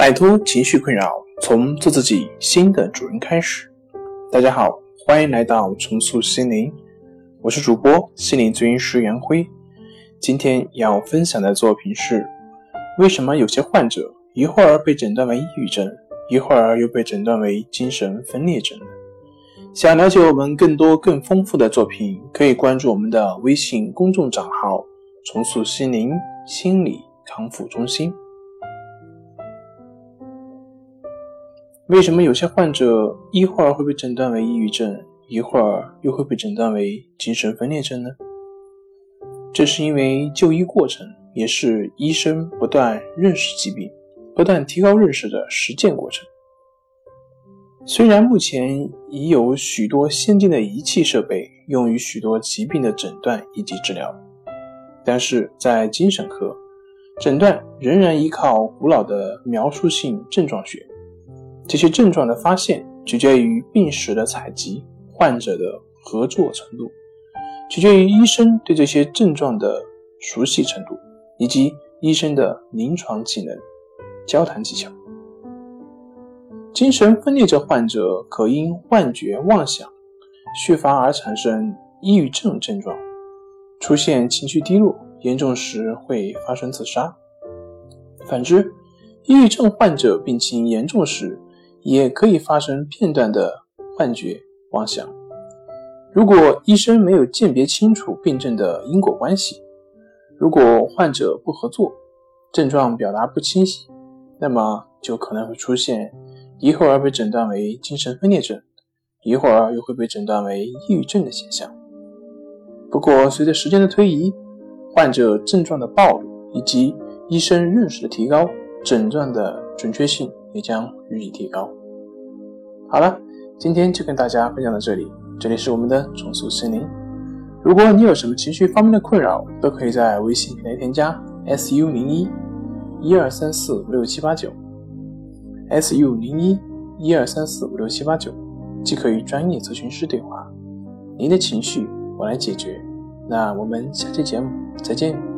摆脱情绪困扰，从做自己新的主人开始。大家好，欢迎来到重塑心灵，我是主播心灵咨询师杨辉。今天要分享的作品是：为什么有些患者一会儿被诊断为抑郁症，一会儿又被诊断为精神分裂症？想了解我们更多更丰富的作品，可以关注我们的微信公众账号“重塑心灵心理康复中心”。为什么有些患者一会儿会被诊断为抑郁症，一会儿又会被诊断为精神分裂症呢？这是因为就医过程也是医生不断认识疾病、不断提高认识的实践过程。虽然目前已有许多先进的仪器设备用于许多疾病的诊断以及治疗，但是在精神科，诊断仍然依靠古老的描述性症状学。这些症状的发现取决于病史的采集、患者的合作程度，取决于医生对这些症状的熟悉程度，以及医生的临床技能、交谈技巧。精神分裂症患者可因幻觉、妄想、续发而产生抑郁症症状，出现情绪低落，严重时会发生自杀。反之，抑郁症患者病情严重时，也可以发生片段的幻觉、妄想。如果医生没有鉴别清楚病症的因果关系，如果患者不合作，症状表达不清晰，那么就可能会出现。一会儿被诊断为精神分裂症，一会儿又会被诊断为抑郁症的现象。不过，随着时间的推移，患者症状的暴露以及医生认识的提高，诊断的准确性也将予以提高。好了，今天就跟大家分享到这里。这里是我们的重塑心灵。如果你有什么情绪方面的困扰，都可以在微信平台添加 su 零一一二三四五六七八九。S U 零一一二三四五六七八九，即可与专业咨询师对话。您的情绪我来解决。那我们下期节目再见。